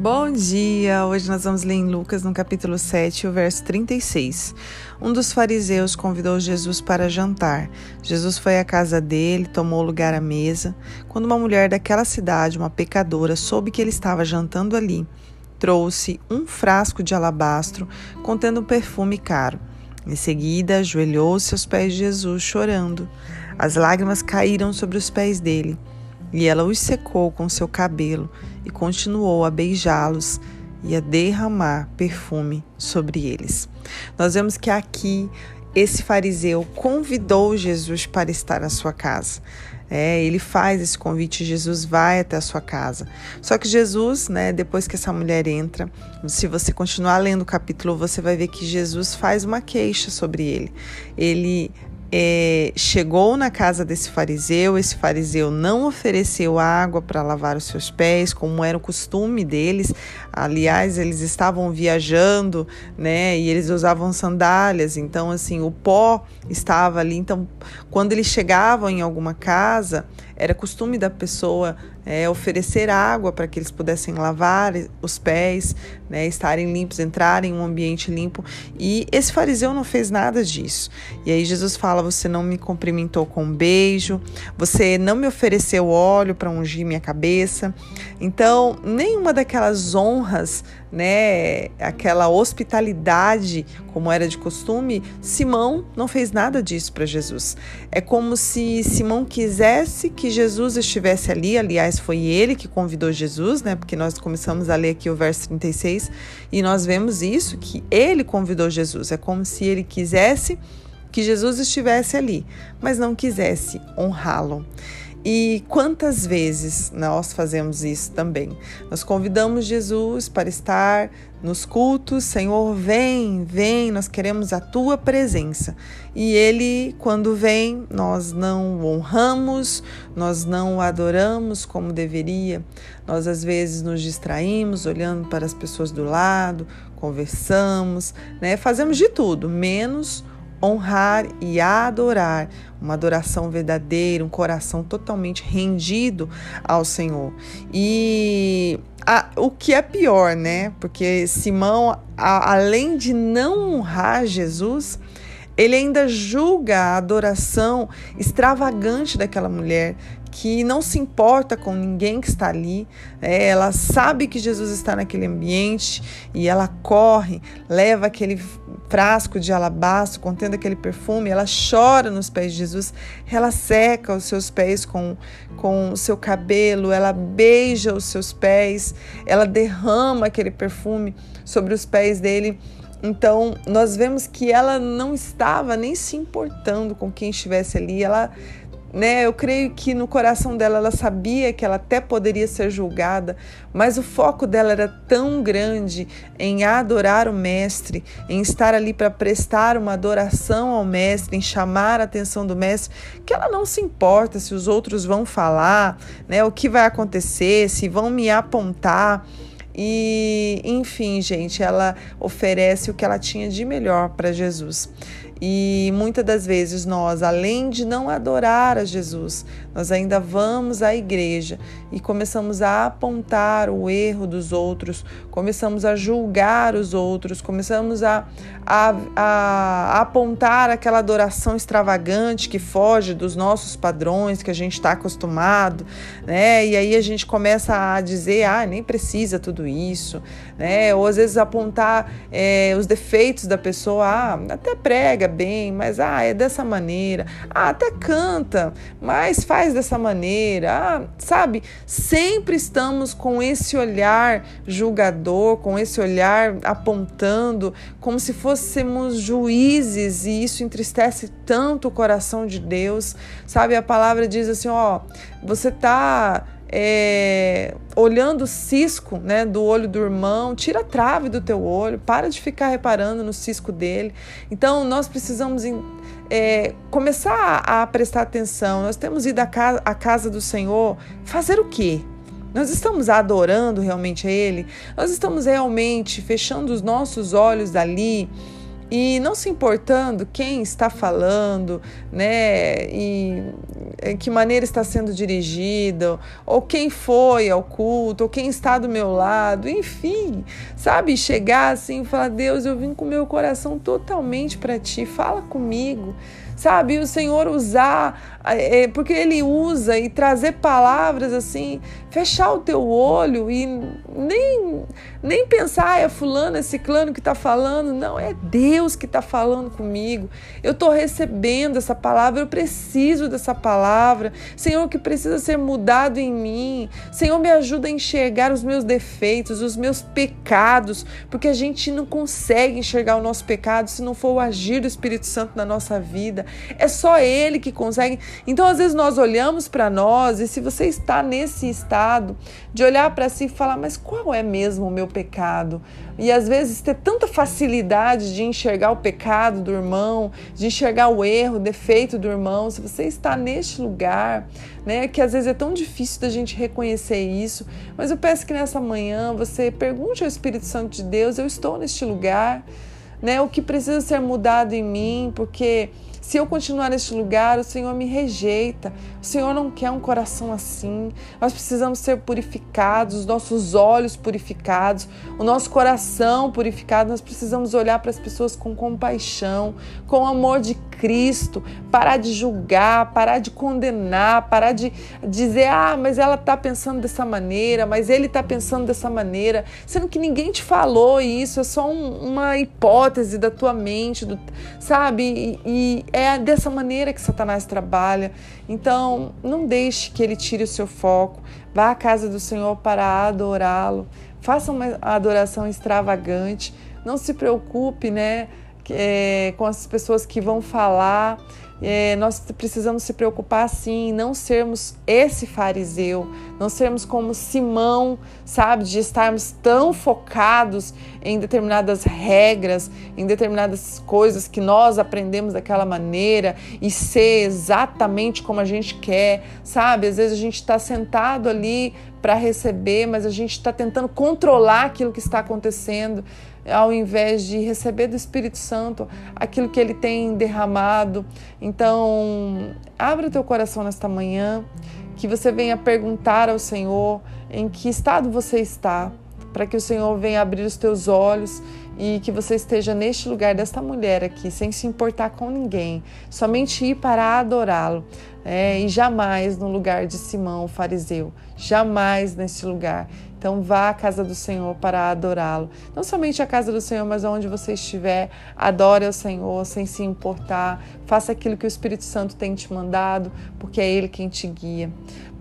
Bom dia! Hoje nós vamos ler em Lucas, no capítulo 7, o verso 36. Um dos fariseus convidou Jesus para jantar. Jesus foi à casa dele, tomou lugar à mesa. Quando uma mulher daquela cidade, uma pecadora, soube que ele estava jantando ali, trouxe um frasco de alabastro contendo um perfume caro. Em seguida, ajoelhou-se aos pés de Jesus, chorando. As lágrimas caíram sobre os pés dele e ela os secou com seu cabelo e continuou a beijá-los e a derramar perfume sobre eles. Nós vemos que aqui esse fariseu convidou Jesus para estar na sua casa. É, ele faz esse convite, Jesus vai até a sua casa. Só que Jesus, né, depois que essa mulher entra, se você continuar lendo o capítulo, você vai ver que Jesus faz uma queixa sobre ele. Ele é, chegou na casa desse fariseu, esse fariseu não ofereceu água para lavar os seus pés, como era o costume deles. Aliás, eles estavam viajando, né? E eles usavam sandálias, então assim, o pó estava ali. Então, quando eles chegavam em alguma casa, era costume da pessoa é, oferecer água para que eles pudessem lavar os pés, né, estarem limpos, entrarem em um ambiente limpo. E esse fariseu não fez nada disso. E aí Jesus fala: Você não me cumprimentou com um beijo, você não me ofereceu óleo para ungir minha cabeça. Então, nenhuma daquelas honras né, aquela hospitalidade, como era de costume, Simão não fez nada disso para Jesus. É como se Simão quisesse que Jesus estivesse ali, aliás, foi ele que convidou Jesus, né? Porque nós começamos a ler aqui o verso 36 e nós vemos isso que ele convidou Jesus. É como se ele quisesse que Jesus estivesse ali, mas não quisesse honrá-lo. E quantas vezes nós fazemos isso também? Nós convidamos Jesus para estar nos cultos, Senhor, vem, vem, nós queremos a tua presença. E ele, quando vem, nós não honramos, nós não o adoramos como deveria. Nós às vezes nos distraímos olhando para as pessoas do lado, conversamos, né? Fazemos de tudo, menos honrar e adorar, uma adoração verdadeira, um coração totalmente rendido ao Senhor. E a, o que é pior, né? Porque Simão, a, além de não honrar Jesus, ele ainda julga a adoração extravagante daquela mulher que não se importa com ninguém que está ali, é, ela sabe que Jesus está naquele ambiente e ela corre, leva aquele frasco de alabastro contendo aquele perfume, ela chora nos pés de Jesus, ela seca os seus pés com, com o seu cabelo, ela beija os seus pés, ela derrama aquele perfume sobre os pés dele. Então, nós vemos que ela não estava nem se importando com quem estivesse ali, ela né? Eu creio que no coração dela ela sabia que ela até poderia ser julgada, mas o foco dela era tão grande em adorar o mestre, em estar ali para prestar uma adoração ao mestre, em chamar a atenção do mestre, que ela não se importa se os outros vão falar, né? O que vai acontecer, se vão me apontar. E, enfim, gente, ela oferece o que ela tinha de melhor para Jesus. E muitas das vezes nós, além de não adorar a Jesus, nós ainda vamos à igreja e começamos a apontar o erro dos outros, começamos a julgar os outros, começamos a, a, a apontar aquela adoração extravagante que foge dos nossos padrões que a gente está acostumado, né? E aí a gente começa a dizer, ah, nem precisa tudo isso, né? Ou às vezes apontar é, os defeitos da pessoa, ah, até prega bem, mas ah, é dessa maneira. Ah, até canta, mas faz dessa maneira. Ah, sabe? Sempre estamos com esse olhar julgador, com esse olhar apontando, como se fôssemos juízes, e isso entristece tanto o coração de Deus. Sabe? A palavra diz assim: ó, você tá é, olhando o cisco né, do olho do irmão, tira a trave do teu olho, para de ficar reparando no cisco dele. Então, nós precisamos é, começar a, prestar atenção. Nós temos ido à casa, casa do Senhor fazer o quê? Nós estamos adorando realmente a Ele? Nós estamos realmente fechando os nossos olhos ali? E não se importando quem está falando, né? E que maneira está sendo dirigido, ou quem foi ao culto, ou quem está do meu lado, enfim, sabe? Chegar assim e falar: Deus, eu vim com meu coração totalmente para ti, fala comigo sabe? E o Senhor usar, é, porque Ele usa e trazer palavras assim, fechar o teu olho e nem, nem pensar, ah, é fulano, é ciclano que está falando. Não, é Deus que está falando comigo. Eu estou recebendo essa palavra, eu preciso dessa palavra. Senhor, que precisa ser mudado em mim. Senhor, me ajuda a enxergar os meus defeitos, os meus pecados, porque a gente não consegue enxergar o nosso pecado se não for o agir do Espírito Santo na nossa vida. É só Ele que consegue. Então, às vezes, nós olhamos para nós, e se você está nesse estado de olhar para si e falar, mas qual é mesmo o meu pecado? E às vezes ter tanta facilidade de enxergar o pecado do irmão, de enxergar o erro, o defeito do irmão, se você está neste lugar, né, que às vezes é tão difícil da gente reconhecer isso, mas eu peço que nessa manhã você pergunte ao Espírito Santo de Deus, eu estou neste lugar, né, o que precisa ser mudado em mim, porque se eu continuar neste lugar, o Senhor me rejeita. O Senhor não quer um coração assim. Nós precisamos ser purificados, os nossos olhos purificados, o nosso coração purificado. Nós precisamos olhar para as pessoas com compaixão, com amor de Cristo, parar de julgar, parar de condenar, parar de dizer, ah, mas ela está pensando dessa maneira, mas ele está pensando dessa maneira, sendo que ninguém te falou isso, é só um, uma hipótese da tua mente, do, sabe? E, e é dessa maneira que Satanás trabalha. Então, não deixe que ele tire o seu foco. Vá à casa do Senhor para adorá-lo. Faça uma adoração extravagante. Não se preocupe, né? É, com as pessoas que vão falar é, nós precisamos se preocupar sim, não sermos esse fariseu, não sermos como Simão, sabe, de estarmos tão focados em determinadas regras, em determinadas coisas que nós aprendemos daquela maneira e ser exatamente como a gente quer, sabe? Às vezes a gente está sentado ali para receber, mas a gente está tentando controlar aquilo que está acontecendo ao invés de receber do Espírito Santo aquilo que ele tem derramado. Então, abra o teu coração nesta manhã, que você venha perguntar ao Senhor em que estado você está, para que o Senhor venha abrir os teus olhos e que você esteja neste lugar desta mulher aqui, sem se importar com ninguém, somente ir para adorá-lo. É, e jamais no lugar de Simão, o fariseu, jamais nesse lugar. Então vá à casa do Senhor para adorá-lo. Não somente a casa do Senhor, mas onde você estiver, adore ao Senhor sem se importar. Faça aquilo que o Espírito Santo tem te mandado, porque é Ele quem te guia.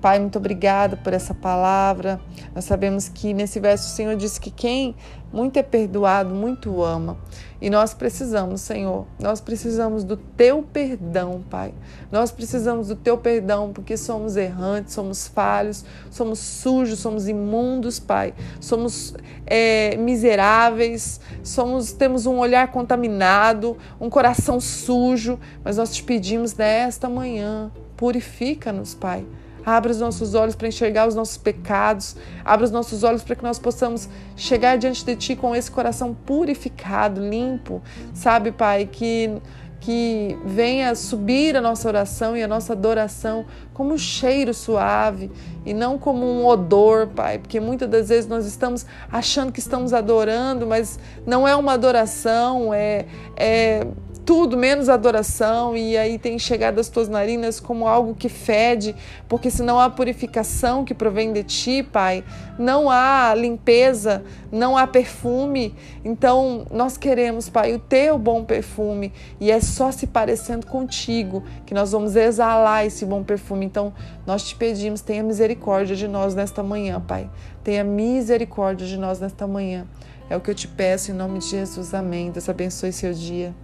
Pai, muito obrigada por essa palavra. Nós sabemos que nesse verso o Senhor disse que quem muito é perdoado, muito ama. E nós precisamos, Senhor, nós precisamos do teu perdão, Pai. Nós precisamos do teu perdão porque somos errantes, somos falhos, somos sujos, somos imundos, Pai. Somos é, miseráveis, somos temos um olhar contaminado, um coração sujo, mas nós te pedimos nesta manhã, purifica-nos, Pai. Abra os nossos olhos para enxergar os nossos pecados. Abra os nossos olhos para que nós possamos chegar diante de Ti com esse coração purificado, limpo. Sabe, Pai, que que venha subir a nossa oração e a nossa adoração como um cheiro suave e não como um odor, Pai, porque muitas das vezes nós estamos achando que estamos adorando, mas não é uma adoração, é, é tudo menos adoração, e aí tem chegado às tuas narinas como algo que fede, porque se não há purificação que provém de ti, Pai, não há limpeza, não há perfume. Então, nós queremos, Pai, o teu bom perfume, e é só se parecendo contigo que nós vamos exalar esse bom perfume. Então, nós te pedimos, tenha misericórdia de nós nesta manhã, Pai. Tenha misericórdia de nós nesta manhã. É o que eu te peço em nome de Jesus. Amém. Deus abençoe seu dia.